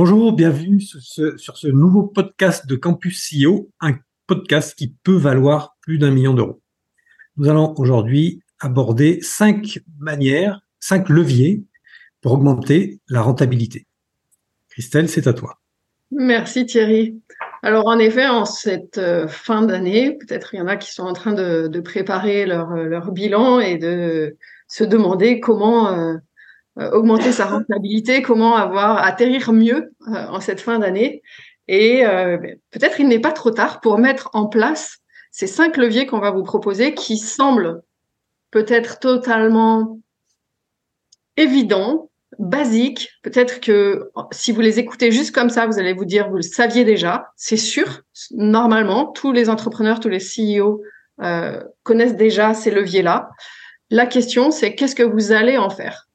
Bonjour, bienvenue sur ce, nouveau podcast de Campus CEO, un podcast qui peut valoir plus d'un million d'euros. Nous allons aujourd'hui aborder cinq manières, cinq leviers pour augmenter la rentabilité. Christelle, c'est à toi. Merci Thierry. Alors en effet, en cette euh, fin d'année, peut-être il y en a qui sont en train de, préparer leur, leur, bilan et de se demander comment euh, euh, augmenter sa rentabilité, comment avoir atterrir mieux en cette fin d'année. Et peut-être il n'est pas trop tard pour mettre en place ces cinq leviers qu'on va vous proposer qui semblent peut-être totalement évidents, basiques. Peut-être que si vous les écoutez juste comme ça, vous allez vous dire, vous le saviez déjà. C'est sûr, normalement, tous les entrepreneurs, tous les CEO euh, connaissent déjà ces leviers-là. La question, c'est qu'est-ce que vous allez en faire?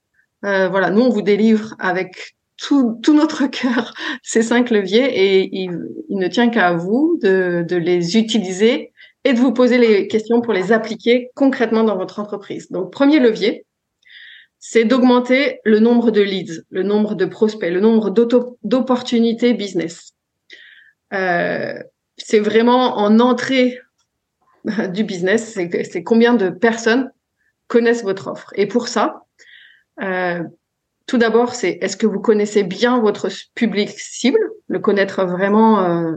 Euh, Voilà, nous, on vous délivre avec tout, notre cœur ces cinq leviers et il, ne tient qu'à vous de, de les utiliser et de vous poser les questions pour les appliquer concrètement dans votre entreprise. Donc, premier levier, c'est d'augmenter le nombre de leads, le nombre de prospects, le nombre d'opportunités business. Euh, c'est vraiment en entrée du business, c'est combien de personnes connaissent votre offre. Et pour ça, euh, tout d'abord, c'est est-ce que vous connaissez bien votre public cible, le connaître vraiment euh,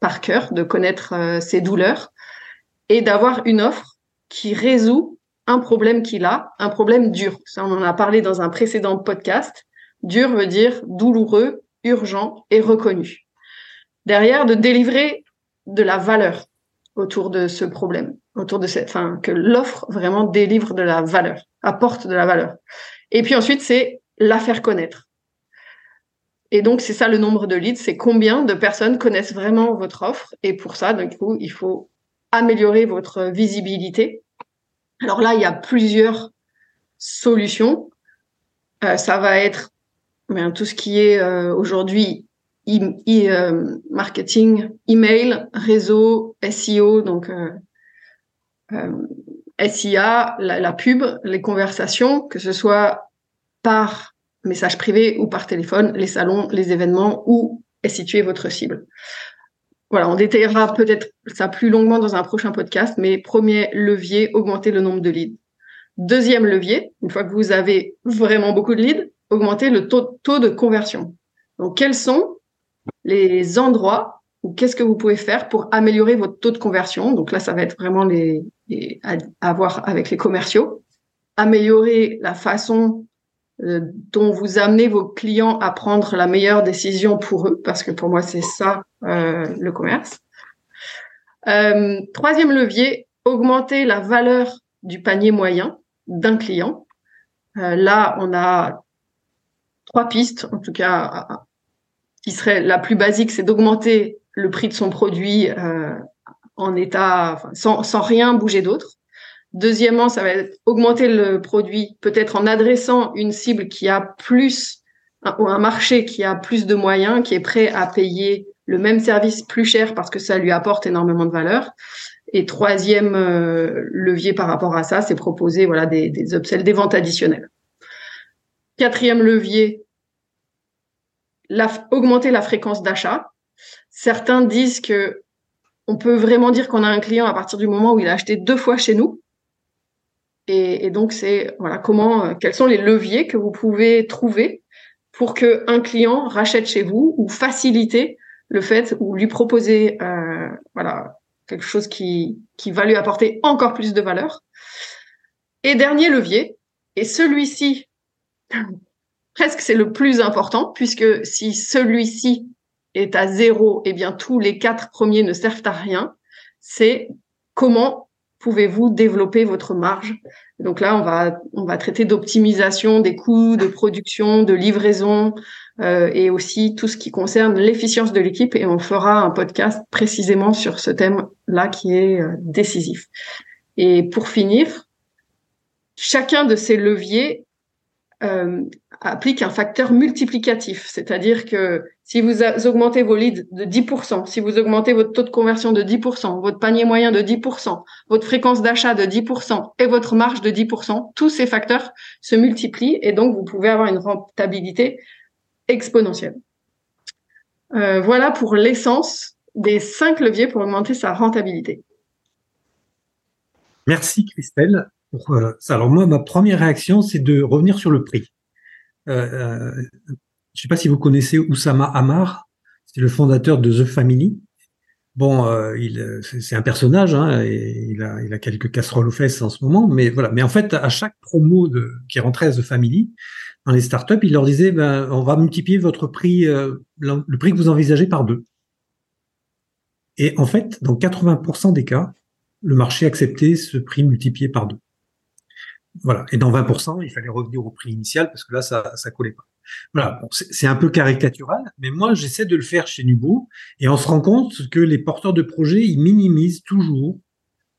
par cœur, de connaître euh, ses douleurs et d'avoir une offre qui résout un problème qu'il a, un problème dur. Ça, on en a parlé dans un précédent podcast. Dur veut dire douloureux, urgent et reconnu. Derrière, de délivrer de la valeur autour de ce problème, autour de cette, enfin, que l'offre vraiment délivre de la valeur, apporte de la valeur. Et puis ensuite, c'est la faire connaître. Et donc, c'est ça le nombre de leads, c'est combien de personnes connaissent vraiment votre offre. Et pour ça, du coup, il faut améliorer votre visibilité, alors là, il y a plusieurs solutions. Euh, ça va être bien, tout ce qui est euh, aujourd'hui e marketing, email, réseau, SEO, donc SIA, la, la, pub, les conversations, que ce soit par message privé ou par téléphone, les salons, les événements, où est située votre cible. Voilà, on détaillera peut-être ça plus longuement dans un prochain podcast, mais premier levier, augmenter le nombre de leads. Deuxième levier, une fois que vous avez vraiment beaucoup de leads, augmenter le taux, de conversion. Donc, quels sont les endroits ou qu'est-ce que vous pouvez faire pour améliorer votre taux de conversion? Donc là, ça va être vraiment les, à voir avec les commerciaux. Améliorer la façon euh, dont vous amenez vos clients à prendre la meilleure décision pour eux, parce que pour moi, c'est ça euh, le commerce. Euh, troisième levier, augmenter la valeur du panier moyen d'un client. là, on a trois pistes, en tout cas, qui serait la plus basique, c'est d'augmenter le prix de son produit en état, sans, sans rien bouger d'autre. Deuxièmement, ça va être augmenter le produit, peut-être en adressant une cible qui a plus, ou un marché qui a plus de moyens, qui est prêt à payer le même service plus cher parce que ça lui apporte énormément de valeur. Et troisième euh, levier par rapport à ça, c'est proposer voilà des, des upsells, des ventes additionnelles. Quatrième levier, augmenter la fréquence d'achat. Certains disent que on peut vraiment dire qu'on a un client à partir du moment où il a acheté deux fois chez nous. Et, donc, c'est voilà comment, euh, quels sont les leviers que vous pouvez trouver pour que un client rachète chez vous ou faciliter le fait ou lui proposer euh, voilà quelque chose qui qui va lui apporter encore plus de valeur. Et dernier levier, et celui-ci presque c'est le plus important puisque si celui-ci est à zéro, eh bien tous les quatre premiers ne servent à rien. C'est comment pouvez-vous développer votre marge? Donc là, on va, on va traiter d'optimisation des coûts de production, de livraison, euh, et aussi tout ce qui concerne l'efficience de l'équipe. Et on fera un podcast précisément sur ce thème-là qui est euh, décisif. Et pour finir, chacun de ces leviers euh, applique un facteur multiplicatif, c'est-à-dire que si vous augmentez vos leads de 10%, si vous augmentez votre taux de conversion de 10%, votre panier moyen de 10%, votre fréquence d'achat de 10% et votre marge de 10%, tous ces facteurs se multiplient et donc vous pouvez avoir une rentabilité exponentielle. Euh, voilà pour l'essence des cinq leviers pour augmenter sa rentabilité. Merci Christelle. Pour, euh, ça. Alors moi, ma première réaction, c'est de revenir sur le prix. Euh, euh, je ne sais pas si vous connaissez Oussama Amar, c'est le fondateur de The Family. Bon, euh, il, c'est un personnage, hein, et il a, il a quelques casseroles aux fesses en ce moment, mais voilà. Mais en fait, à chaque promo de, qui rentrait à The Family, dans les startups, il leur disait, ben, on va multiplier votre prix, le prix que vous envisagez par deux. Et en fait, dans 80% des cas, le marché acceptait ce prix multiplié par deux. Voilà. Et dans 20%, il fallait revenir au prix initial parce que là, ça, ça collait pas. Voilà. c'est un peu caricatural, mais moi, j'essaie de le faire chez Nubo et on se rend compte que les porteurs de projets, ils minimisent toujours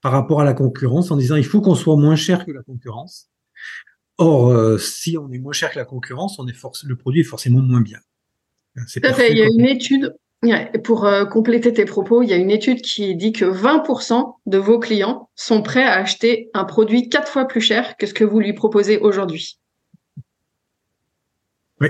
par rapport à la concurrence en disant il faut qu'on soit moins cher que la concurrence. Or, euh, si on est moins cher que la concurrence, on est force, le produit est forcément moins bien. C'est Il y a une étude pour euh, compléter tes propos, il y a une étude qui dit que 20% de vos clients sont prêts à acheter un produit quatre fois plus cher que ce que vous lui proposez aujourd'hui. Oui.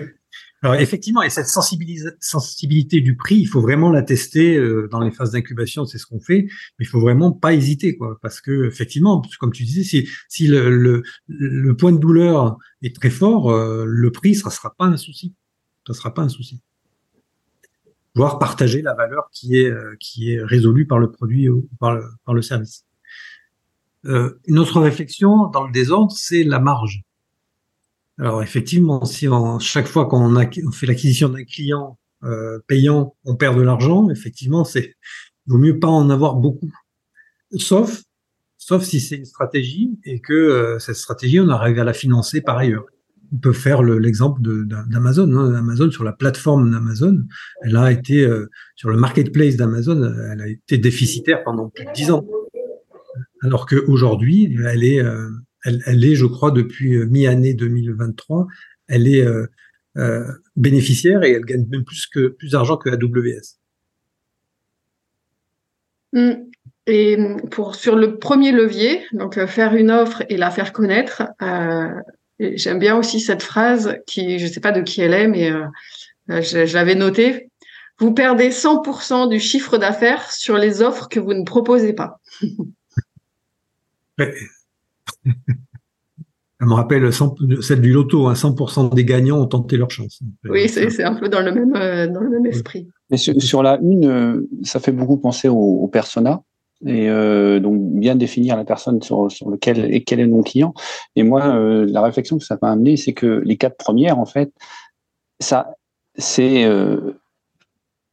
Alors effectivement, et cette sensibilité du prix, il faut vraiment la tester euh, dans les phases d'incubation, c'est ce qu'on fait, mais il faut vraiment pas hésiter, quoi, parce que effectivement, comme tu disais, si, si le, le, point de douleur est très fort, euh, le prix, ça sera pas un souci, ça sera pas un souci voire partager la valeur qui est euh, qui est résolue par le produit ou par le, par le service. Euh, une autre réflexion dans le désordre, c'est la marge. Alors effectivement, si on, chaque fois qu'on on fait l'acquisition d'un client euh, payant, on perd de l'argent, effectivement, c'est vaut mieux pas en avoir beaucoup. Sauf sauf si c'est une stratégie et que euh, cette stratégie, on arrive à la financer par ailleurs on peut faire l'exemple d'Amazon. Hein. Amazon sur la plateforme d'Amazon, elle a été euh, sur le marketplace d'Amazon, elle a été déficitaire pendant plus de dix ans. Alors qu'aujourd'hui, elle est, euh, elle, est, je crois, depuis euh, mi-année 2023, elle est bénéficiaire et elle gagne même plus plus d'argent que AWS. Mm. Et pour sur le premier levier, donc faire une offre et la faire connaître, J'aime bien aussi cette phrase qui, je ne sais pas de qui elle est, mais euh, je, l'avais notée. Vous perdez 100% du chiffre d'affaires sur les offres que vous ne proposez pas. Ça me rappelle celle du loto, 100% hein. des gagnants ont tenté leur chance. Oui, c'est un peu dans le même, euh, dans le même esprit. Mais sur, la une, euh, ça fait beaucoup penser au, au persona et euh, donc bien définir la personne sur, sur lequel et quel est mon client. Et moi, euh, la réflexion que ça m'a amené, c'est que les quatre premières, en fait, ça, c'est euh,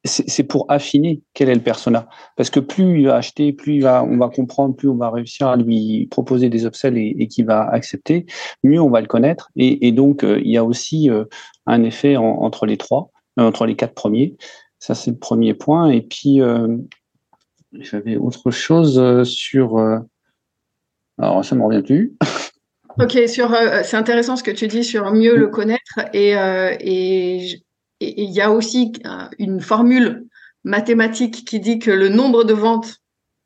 c'est pour affiner quel est le persona. Parce que plus il va acheter, plus il va, on va comprendre, plus on va réussir à lui proposer des upsells et, et qu'il va accepter, mieux on va le connaître. Et, et donc, euh, il y a aussi euh, un effet entre les trois, entre les quatre premiers. Ça, c'est le premier point. Et puis, j'avais autre chose euh, sur. Euh, alors, ça ne me revient plus. Ok, sur, euh, c'est intéressant ce que tu dis sur mieux le connaître. Et il y a aussi une formule mathématique qui dit que le nombre de ventes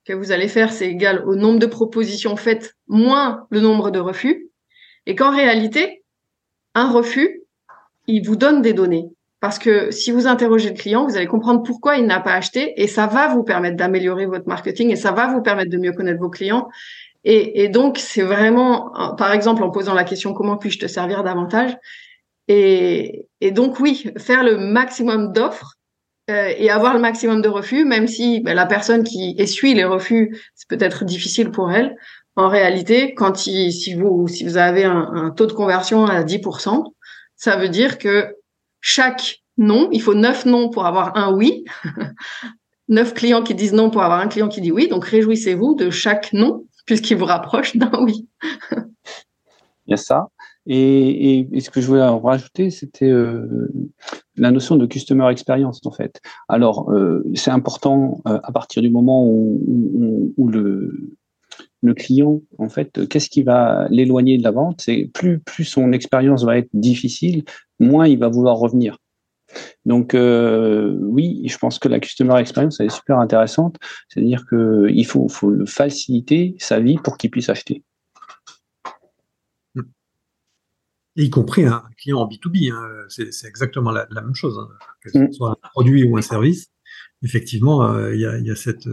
que vous allez faire, c'est égal au nombre de propositions faites moins le nombre de refus. Et qu'en réalité, un refus, il vous donne des données. Parce que si vous interrogez le client, vous allez comprendre pourquoi il n'a pas acheté et ça va vous permettre d'améliorer votre marketing et ça va vous permettre de mieux connaître vos clients. Et, donc, c'est vraiment, par exemple, en posant la question comment puis-je te servir davantage? Et, donc, oui, faire le maximum d'offres euh, et avoir le maximum de refus, même si ben, la personne qui essuie les refus, c'est peut-être difficile pour elle. En réalité, quand si vous si vous avez un, un taux de conversion à 10%, ça veut dire que chaque non, il faut neuf non pour avoir un oui. neuf clients qui disent non pour avoir un client qui dit oui. Donc réjouissez-vous de chaque non, puisqu'il vous rapproche d'un oui. il y a ça. Et, ce que je voulais rajouter, c'était euh, la notion de customer experience en fait. Alors, euh, c'est important euh, à partir du moment où le, le client, en fait, qu'est-ce qui va l'éloigner de la vente? C'est plus plus son expérience va être difficile, moins il va vouloir revenir. Donc euh, oui, je pense que la customer experience elle est super intéressante. C'est-à-dire que il faut, faut le faciliter sa vie pour qu'il puisse acheter. y compris un client en B2B, hein, c'est exactement la, même chose, hein, que ce mm. soit un produit ou un service. Effectivement, euh, il y, a, y, a, cette,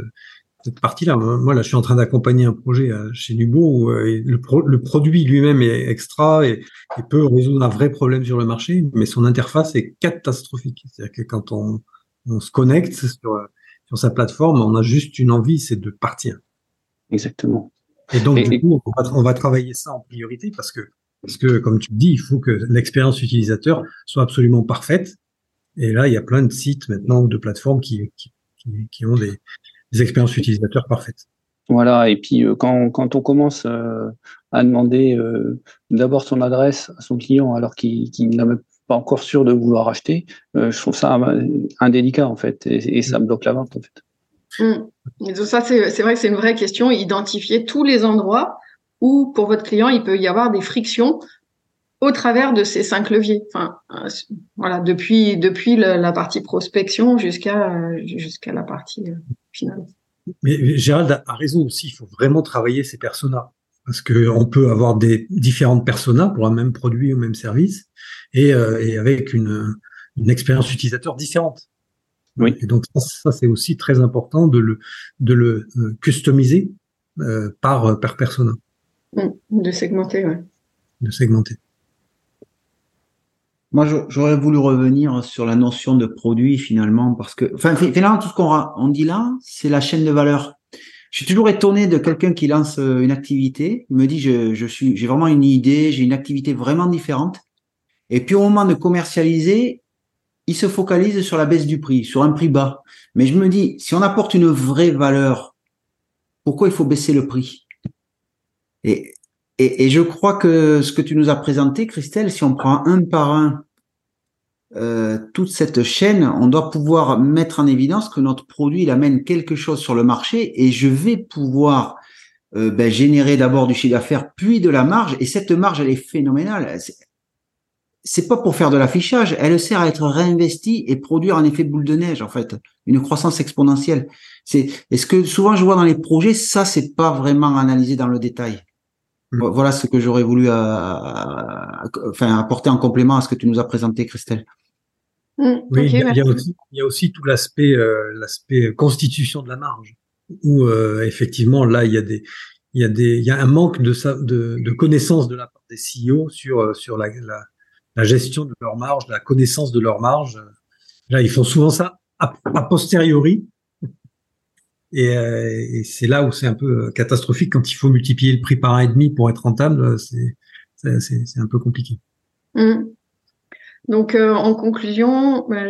cette partie-là. Moi, là, je suis en train d'accompagner un projet euh, chez Nubo où euh, le, le, produit lui-même est extra et, et, peut résoudre un vrai problème sur le marché, mais son interface est catastrophique. C'est-à-dire que quand on, on se connecte sur, sur sa plateforme, on a juste une envie, c'est de partir. Exactement. Et donc, du coup, on va, on va, travailler ça en priorité parce que, parce que, comme tu dis, il faut que l'expérience utilisateur soit absolument parfaite. Et là, il y a plein de sites maintenant, de plateformes qui, qui, qui ont des, des expériences utilisateurs parfaites. Voilà, et puis euh, quand, quand on commence euh, à demander euh, d'abord son adresse à son client alors qu'il n'est même pas encore sûr de vouloir acheter, je trouve ça indélicat en fait, et, ça bloque la vente en fait. Mmh. ça, c'est vrai que c'est une vraie question, identifier tous les endroits où pour votre client il peut y avoir des frictions au travers de ces cinq leviers. Enfin, voilà, depuis depuis la, partie prospection jusqu'à jusqu'à la partie mais Gérald a raison aussi, il faut vraiment travailler ces personas. Parce qu'on peut avoir des différentes personas pour un même produit ou même service et, euh, avec une, expérience utilisateur différente. Oui. Et donc ça, c'est aussi très important de le, de le euh, customiser euh, par, par persona. Mmh, de segmenter, ouais. De segmenter. Moi, j'aurais voulu revenir sur la notion de produit finalement, parce que, enfin, finalement, tout ce qu'on on dit là, c'est la chaîne de valeur. Je suis toujours étonné de quelqu'un qui lance euh, une activité. Il me dit, je, je suis, j'ai vraiment une idée, j'ai une activité vraiment différente. Et puis au moment de commercialiser, il se focalise sur la baisse du prix, sur un prix bas. Mais je me dis, si on apporte une vraie valeur, pourquoi il faut baisser le prix? Et et, je crois que ce que tu nous as présenté, Christelle, si on prend un par un euh, toute cette chaîne, on doit pouvoir mettre en évidence que notre produit il amène quelque chose sur le marché et je vais pouvoir euh, ben, générer d'abord du chiffre d'affaires puis de la marge et cette marge elle est phénoménale. C'est pas pour faire de l'affichage, elle sert à être réinvestie et produire un effet boule de neige en fait, une croissance exponentielle. C'est est-ce que souvent je vois dans les projets ça c'est pas vraiment analysé dans le détail. Mm. Voilà ce que j'aurais voulu euh, enfin, apporter en complément à ce que tu nous as présenté, Christelle. Mm, oui, il, y a, aussi, il y a aussi tout l'aspect euh, l'aspect constitution de la marge, où euh, effectivement là il y a des il y a des il y a un manque de de, de connaissance de la part des CEO sur sur la, la, la, gestion de leur marge, la connaissance de leur marge. Là, ils font souvent ça a, a posteriori et, euh, et c'est là où c'est un peu catastrophique quand il faut multiplier le prix par un et demi pour être rentable. C'est c'est un peu compliqué. Mmh. Donc, euh, en conclusion, bah,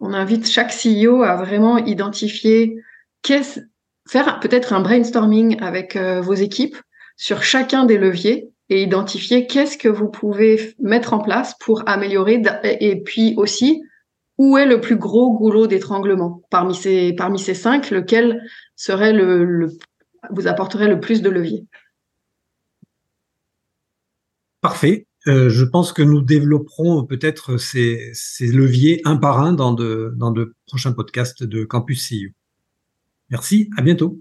on invite chaque CEO à vraiment identifier, qu'est-ce, faire peut-être un brainstorming avec euh, vos équipes sur chacun des leviers et identifier qu'est-ce que vous pouvez mettre en place pour améliorer et puis aussi où est le plus gros goulot d'étranglement parmi ces parmi ces cinq lequel serait le, vous apporterait le plus de levier? Parfait. Euh, je pense que nous développerons peut-être ces, ces, leviers un par un dans de, dans de prochains podcasts de Campus CIU. Merci, à bientôt.